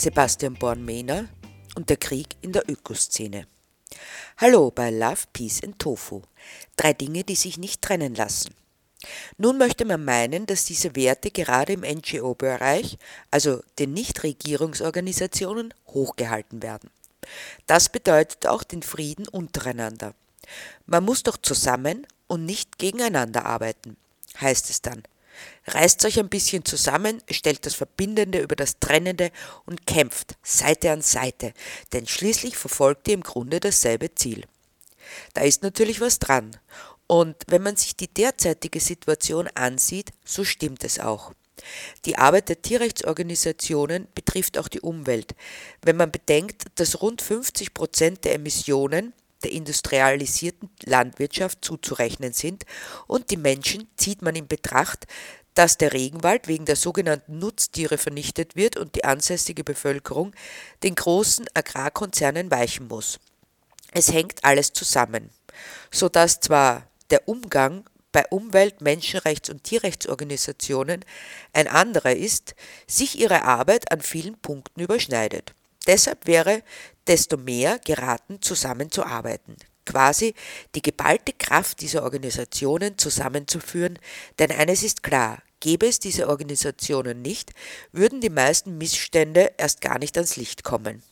Sebastian Born-Mehner und der Krieg in der Ökoszene. Hallo bei Love, Peace and Tofu. Drei Dinge, die sich nicht trennen lassen. Nun möchte man meinen, dass diese Werte gerade im NGO-Bereich, also den Nichtregierungsorganisationen, hochgehalten werden. Das bedeutet auch den Frieden untereinander. Man muss doch zusammen und nicht gegeneinander arbeiten, heißt es dann. Reißt euch ein bisschen zusammen, stellt das Verbindende über das Trennende und kämpft Seite an Seite, denn schließlich verfolgt ihr im Grunde dasselbe Ziel. Da ist natürlich was dran. Und wenn man sich die derzeitige Situation ansieht, so stimmt es auch. Die Arbeit der Tierrechtsorganisationen betrifft auch die Umwelt. Wenn man bedenkt, dass rund 50 Prozent der Emissionen der industrialisierten Landwirtschaft zuzurechnen sind und die Menschen zieht man in Betracht, dass der Regenwald wegen der sogenannten Nutztiere vernichtet wird und die ansässige Bevölkerung den großen Agrarkonzernen weichen muss. Es hängt alles zusammen, so dass zwar der Umgang bei Umwelt-, Menschenrechts- und Tierrechtsorganisationen ein anderer ist, sich ihre Arbeit an vielen Punkten überschneidet. Deshalb wäre desto mehr geraten, zusammenzuarbeiten, quasi die geballte Kraft dieser Organisationen zusammenzuführen, denn eines ist klar, gäbe es diese Organisationen nicht, würden die meisten Missstände erst gar nicht ans Licht kommen.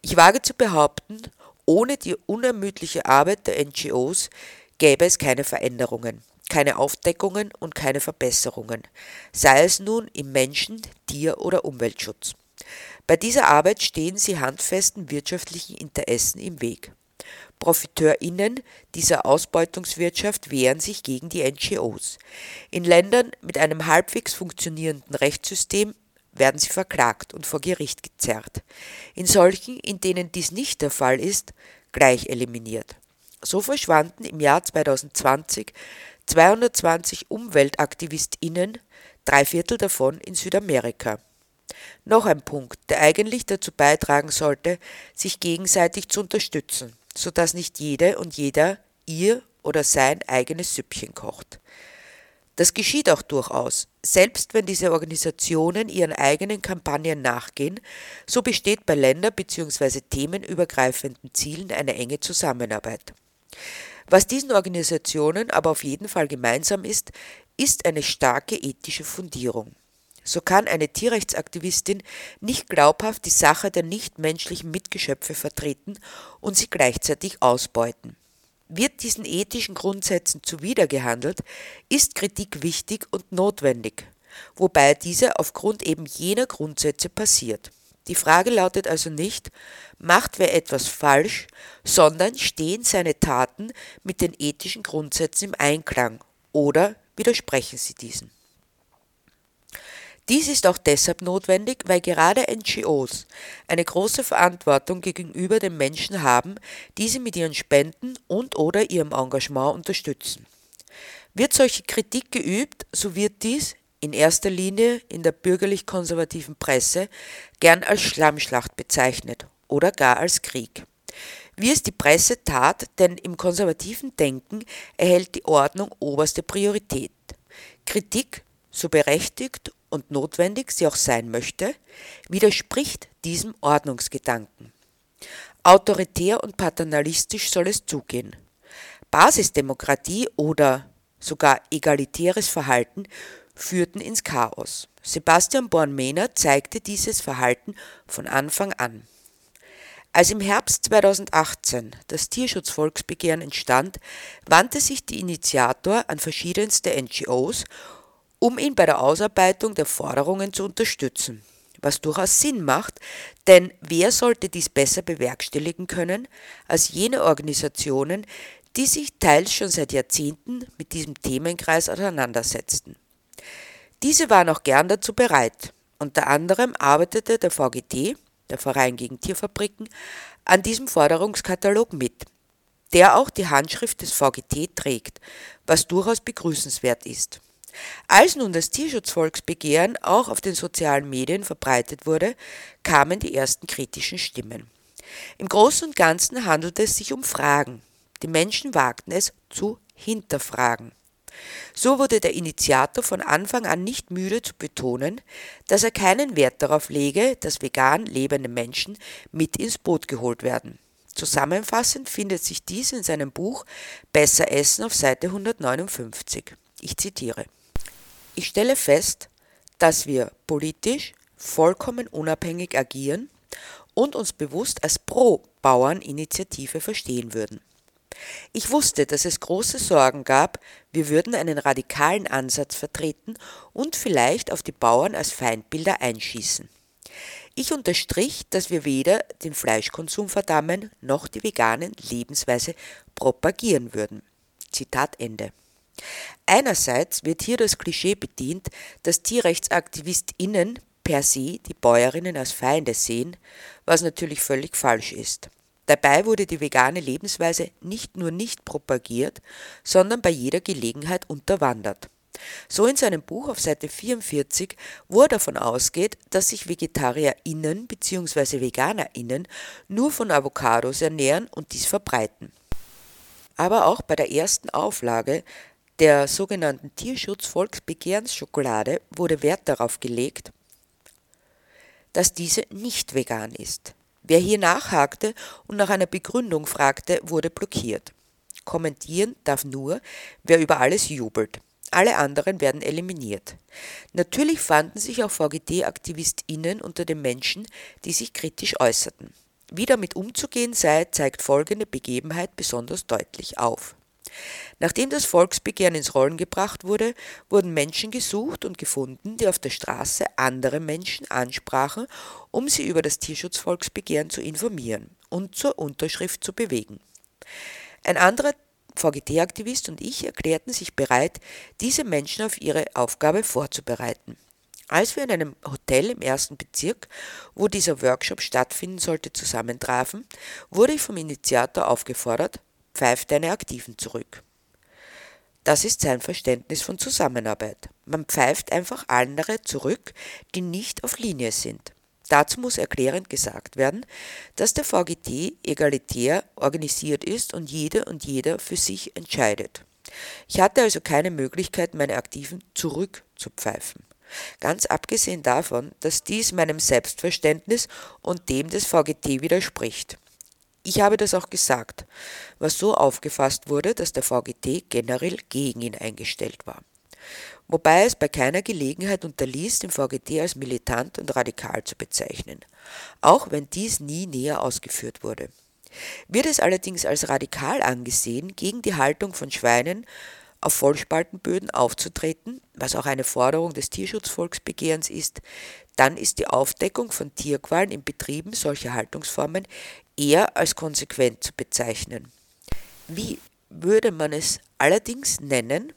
Ich wage zu behaupten, ohne die unermüdliche Arbeit der NGOs gäbe es keine Veränderungen, keine Aufdeckungen und keine Verbesserungen, sei es nun im Menschen-, Tier- oder Umweltschutz. Bei dieser Arbeit stehen sie handfesten wirtschaftlichen Interessen im Weg. ProfiteurInnen dieser Ausbeutungswirtschaft wehren sich gegen die NGOs. In Ländern mit einem halbwegs funktionierenden Rechtssystem werden sie verklagt und vor Gericht gezerrt. In solchen, in denen dies nicht der Fall ist, gleich eliminiert. So verschwanden im Jahr 2020 220 UmweltaktivistInnen, drei Viertel davon in Südamerika. Noch ein Punkt, der eigentlich dazu beitragen sollte, sich gegenseitig zu unterstützen, sodass nicht jede und jeder ihr oder sein eigenes Süppchen kocht. Das geschieht auch durchaus. Selbst wenn diese Organisationen ihren eigenen Kampagnen nachgehen, so besteht bei länder- bzw. themenübergreifenden Zielen eine enge Zusammenarbeit. Was diesen Organisationen aber auf jeden Fall gemeinsam ist, ist eine starke ethische Fundierung. So kann eine Tierrechtsaktivistin nicht glaubhaft die Sache der nichtmenschlichen Mitgeschöpfe vertreten und sie gleichzeitig ausbeuten. Wird diesen ethischen Grundsätzen zuwidergehandelt, ist Kritik wichtig und notwendig, wobei diese aufgrund eben jener Grundsätze passiert. Die Frage lautet also nicht, macht wer etwas falsch, sondern stehen seine Taten mit den ethischen Grundsätzen im Einklang oder widersprechen sie diesen. Dies ist auch deshalb notwendig, weil gerade NGOs eine große Verantwortung gegenüber den Menschen haben, die sie mit ihren Spenden und oder ihrem Engagement unterstützen. Wird solche Kritik geübt, so wird dies in erster Linie in der bürgerlich-konservativen Presse gern als Schlammschlacht bezeichnet oder gar als Krieg. Wie es die Presse tat, denn im konservativen Denken erhält die Ordnung oberste Priorität. Kritik, so berechtigt und notwendig sie auch sein möchte, widerspricht diesem Ordnungsgedanken. Autoritär und paternalistisch soll es zugehen. Basisdemokratie oder sogar egalitäres Verhalten führten ins Chaos. Sebastian Born-Mehner zeigte dieses Verhalten von Anfang an. Als im Herbst 2018 das Tierschutzvolksbegehren entstand, wandte sich die Initiator an verschiedenste NGOs, um ihn bei der Ausarbeitung der Forderungen zu unterstützen. Was durchaus Sinn macht, denn wer sollte dies besser bewerkstelligen können als jene Organisationen, die sich teils schon seit Jahrzehnten mit diesem Themenkreis auseinandersetzten. Diese waren auch gern dazu bereit. Unter anderem arbeitete der VGT, der Verein gegen Tierfabriken, an diesem Forderungskatalog mit, der auch die Handschrift des VGT trägt, was durchaus begrüßenswert ist. Als nun das Tierschutzvolksbegehren auch auf den sozialen Medien verbreitet wurde, kamen die ersten kritischen Stimmen. Im Großen und Ganzen handelte es sich um Fragen. Die Menschen wagten es zu hinterfragen. So wurde der Initiator von Anfang an nicht müde zu betonen, dass er keinen Wert darauf lege, dass vegan lebende Menschen mit ins Boot geholt werden. Zusammenfassend findet sich dies in seinem Buch Besser Essen auf Seite 159. Ich zitiere. Ich stelle fest, dass wir politisch vollkommen unabhängig agieren und uns bewusst als Pro-Bauern-Initiative verstehen würden. Ich wusste, dass es große Sorgen gab, wir würden einen radikalen Ansatz vertreten und vielleicht auf die Bauern als Feindbilder einschießen. Ich unterstrich, dass wir weder den Fleischkonsum verdammen noch die veganen Lebensweise propagieren würden. Zitat Ende. Einerseits wird hier das Klischee bedient, dass TierrechtsaktivistInnen per se die Bäuerinnen als Feinde sehen, was natürlich völlig falsch ist. Dabei wurde die vegane Lebensweise nicht nur nicht propagiert, sondern bei jeder Gelegenheit unterwandert. So in seinem Buch auf Seite 44, wo er davon ausgeht, dass sich VegetarierInnen bzw. VeganerInnen nur von Avocados ernähren und dies verbreiten. Aber auch bei der ersten Auflage der sogenannten Tierschutz-Volksbegehrensschokolade wurde Wert darauf gelegt, dass diese nicht vegan ist. Wer hier nachhakte und nach einer Begründung fragte, wurde blockiert. Kommentieren darf nur, wer über alles jubelt. Alle anderen werden eliminiert. Natürlich fanden sich auch VGT-AktivistInnen unter den Menschen, die sich kritisch äußerten. Wie damit umzugehen sei, zeigt folgende Begebenheit besonders deutlich auf. Nachdem das Volksbegehren ins Rollen gebracht wurde, wurden Menschen gesucht und gefunden, die auf der Straße andere Menschen ansprachen, um sie über das Tierschutzvolksbegehren zu informieren und zur Unterschrift zu bewegen. Ein anderer VGT-Aktivist und ich erklärten sich bereit, diese Menschen auf ihre Aufgabe vorzubereiten. Als wir in einem Hotel im ersten Bezirk, wo dieser Workshop stattfinden sollte, zusammentrafen, wurde ich vom Initiator aufgefordert, pfeift deine Aktiven zurück. Das ist sein Verständnis von Zusammenarbeit. Man pfeift einfach andere zurück, die nicht auf Linie sind. Dazu muss erklärend gesagt werden, dass der VGT egalitär organisiert ist und jede und jeder für sich entscheidet. Ich hatte also keine Möglichkeit, meine Aktiven zurückzupfeifen. Ganz abgesehen davon, dass dies meinem Selbstverständnis und dem des VGT widerspricht. Ich habe das auch gesagt, was so aufgefasst wurde, dass der VGT generell gegen ihn eingestellt war wobei es bei keiner Gelegenheit unterließ, den VGT als militant und radikal zu bezeichnen, auch wenn dies nie näher ausgeführt wurde. Wird es allerdings als radikal angesehen, gegen die Haltung von Schweinen auf Vollspaltenböden aufzutreten, was auch eine Forderung des Tierschutzvolksbegehrens ist, dann ist die Aufdeckung von Tierqualen in Betrieben solcher Haltungsformen eher als konsequent zu bezeichnen. Wie würde man es allerdings nennen,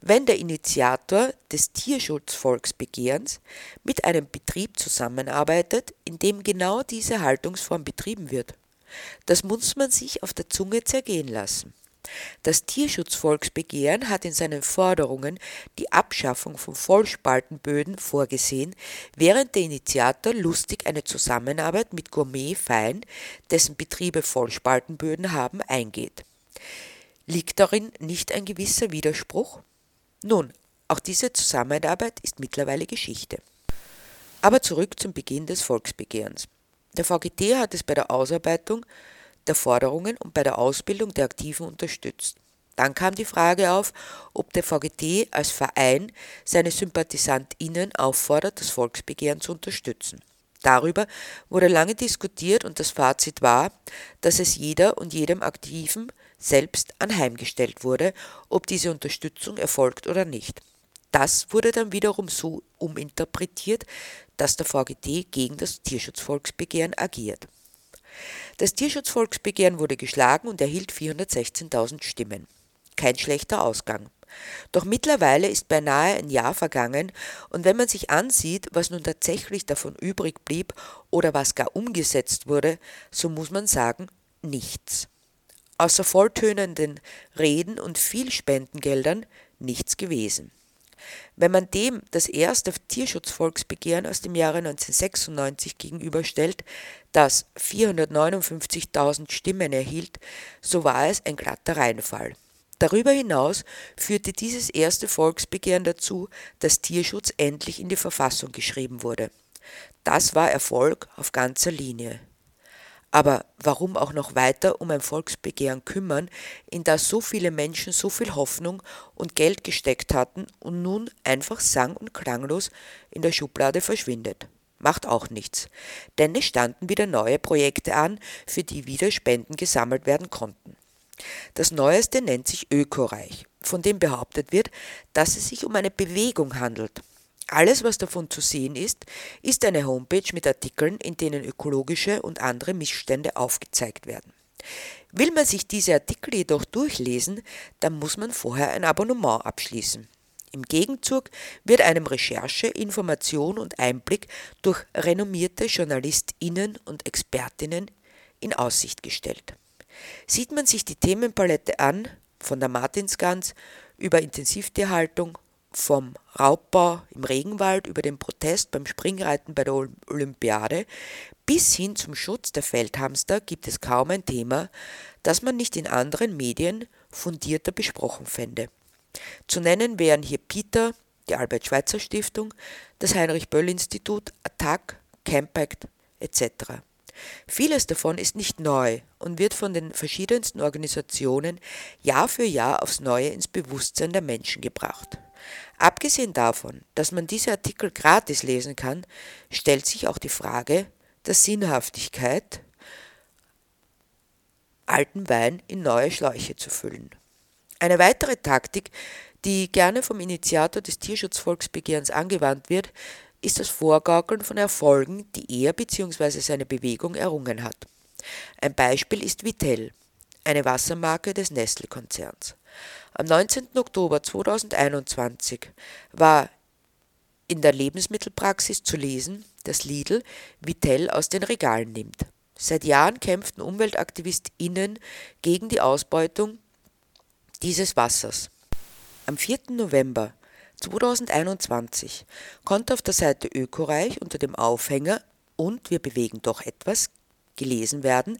wenn der Initiator des Tierschutzvolksbegehrens mit einem Betrieb zusammenarbeitet, in dem genau diese Haltungsform betrieben wird. Das muss man sich auf der Zunge zergehen lassen. Das Tierschutzvolksbegehren hat in seinen Forderungen die Abschaffung von Vollspaltenböden vorgesehen, während der Initiator lustig eine Zusammenarbeit mit Gourmet Fein, dessen Betriebe Vollspaltenböden haben, eingeht. Liegt darin nicht ein gewisser Widerspruch? Nun, auch diese Zusammenarbeit ist mittlerweile Geschichte. Aber zurück zum Beginn des Volksbegehrens. Der VGT hat es bei der Ausarbeitung der Forderungen und bei der Ausbildung der Aktiven unterstützt. Dann kam die Frage auf, ob der VGT als Verein seine SympathisantInnen auffordert, das Volksbegehren zu unterstützen. Darüber wurde lange diskutiert und das Fazit war, dass es jeder und jedem Aktiven selbst anheimgestellt wurde, ob diese Unterstützung erfolgt oder nicht. Das wurde dann wiederum so uminterpretiert, dass der VGT gegen das Tierschutzvolksbegehren agiert. Das Tierschutzvolksbegehren wurde geschlagen und erhielt 416.000 Stimmen. Kein schlechter Ausgang. Doch mittlerweile ist beinahe ein Jahr vergangen und wenn man sich ansieht, was nun tatsächlich davon übrig blieb oder was gar umgesetzt wurde, so muss man sagen, nichts außer volltönenden Reden und viel Spendengeldern nichts gewesen. Wenn man dem das erste Tierschutzvolksbegehren aus dem Jahre 1996 gegenüberstellt, das 459.000 Stimmen erhielt, so war es ein glatter Reinfall. Darüber hinaus führte dieses erste Volksbegehren dazu, dass Tierschutz endlich in die Verfassung geschrieben wurde. Das war Erfolg auf ganzer Linie. Aber warum auch noch weiter um ein Volksbegehren kümmern, in das so viele Menschen so viel Hoffnung und Geld gesteckt hatten und nun einfach sang- und klanglos in der Schublade verschwindet? Macht auch nichts, denn es standen wieder neue Projekte an, für die wieder Spenden gesammelt werden konnten. Das Neueste nennt sich Ökoreich, von dem behauptet wird, dass es sich um eine Bewegung handelt. Alles, was davon zu sehen ist, ist eine Homepage mit Artikeln, in denen ökologische und andere Missstände aufgezeigt werden. Will man sich diese Artikel jedoch durchlesen, dann muss man vorher ein Abonnement abschließen. Im Gegenzug wird einem Recherche, Information und Einblick durch renommierte JournalistInnen und ExpertInnen in Aussicht gestellt. Sieht man sich die Themenpalette an, von der Martinsgans über Intensivtierhaltung, vom Raubbau im Regenwald über den Protest beim Springreiten bei der Olympiade bis hin zum Schutz der Feldhamster gibt es kaum ein Thema, das man nicht in anderen Medien fundierter besprochen fände. Zu nennen wären hier Peter, die Albert-Schweitzer-Stiftung, das Heinrich-Böll-Institut, Attac, Campact etc. Vieles davon ist nicht neu und wird von den verschiedensten Organisationen Jahr für Jahr aufs Neue ins Bewusstsein der Menschen gebracht. Abgesehen davon, dass man diese Artikel gratis lesen kann, stellt sich auch die Frage der Sinnhaftigkeit, alten Wein in neue Schläuche zu füllen. Eine weitere Taktik, die gerne vom Initiator des Tierschutzvolksbegehrens angewandt wird, ist das Vorgaukeln von Erfolgen, die er bzw. seine Bewegung errungen hat. Ein Beispiel ist Vitell, eine Wassermarke des Nestle-Konzerns. Am 19. Oktober 2021 war in der Lebensmittelpraxis zu lesen, dass Lidl Vitell aus den Regalen nimmt. Seit Jahren kämpften UmweltaktivistInnen gegen die Ausbeutung dieses Wassers. Am 4. November 2021 konnte auf der Seite Ökoreich unter dem Aufhänger und wir bewegen doch etwas gelesen werden,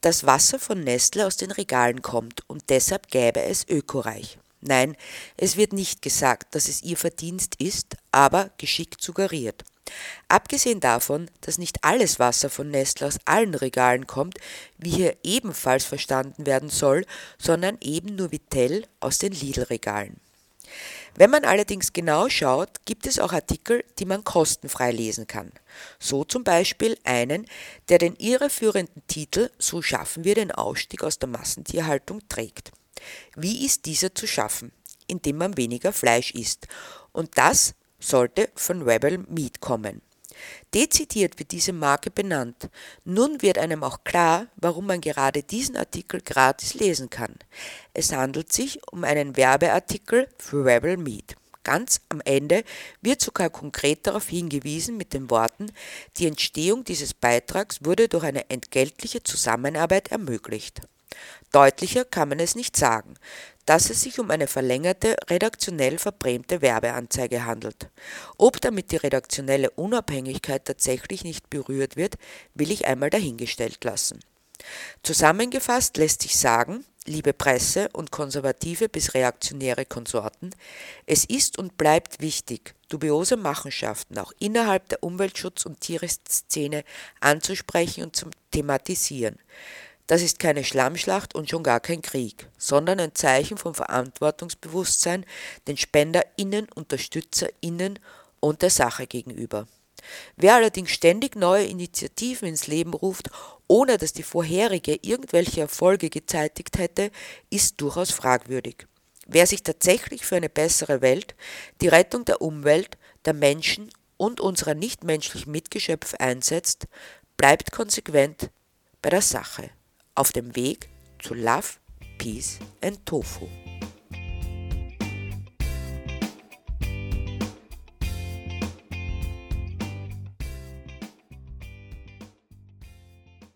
dass Wasser von Nestle aus den Regalen kommt und deshalb gäbe es Ökoreich. Nein, es wird nicht gesagt, dass es ihr Verdienst ist, aber geschickt suggeriert. Abgesehen davon, dass nicht alles Wasser von Nestle aus allen Regalen kommt, wie hier ebenfalls verstanden werden soll, sondern eben nur Vitell aus den Lidl-Regalen. Wenn man allerdings genau schaut, gibt es auch Artikel, die man kostenfrei lesen kann. So zum Beispiel einen, der den irreführenden Titel So schaffen wir den Ausstieg aus der Massentierhaltung trägt. Wie ist dieser zu schaffen? Indem man weniger Fleisch isst. Und das sollte von Rebel Meat kommen. Dezidiert wird diese Marke benannt. Nun wird einem auch klar, warum man gerade diesen Artikel gratis lesen kann. Es handelt sich um einen Werbeartikel für Rebel Meat. Ganz am Ende wird sogar konkret darauf hingewiesen mit den Worten, die Entstehung dieses Beitrags wurde durch eine entgeltliche Zusammenarbeit ermöglicht. Deutlicher kann man es nicht sagen, dass es sich um eine verlängerte, redaktionell verbrämte Werbeanzeige handelt. Ob damit die redaktionelle Unabhängigkeit tatsächlich nicht berührt wird, will ich einmal dahingestellt lassen. Zusammengefasst lässt sich sagen, liebe Presse und konservative bis reaktionäre Konsorten, es ist und bleibt wichtig, dubiose Machenschaften auch innerhalb der Umweltschutz- und Tierrechtsszene anzusprechen und zu thematisieren. Das ist keine Schlammschlacht und schon gar kein Krieg, sondern ein Zeichen von Verantwortungsbewusstsein den SpenderInnen, UnterstützerInnen und der Sache gegenüber. Wer allerdings ständig neue Initiativen ins Leben ruft, ohne dass die vorherige irgendwelche Erfolge gezeitigt hätte, ist durchaus fragwürdig. Wer sich tatsächlich für eine bessere Welt, die Rettung der Umwelt, der Menschen und unserer nichtmenschlichen Mitgeschöpfe einsetzt, bleibt konsequent bei der Sache auf dem Weg zu Love, Peace and Tofu.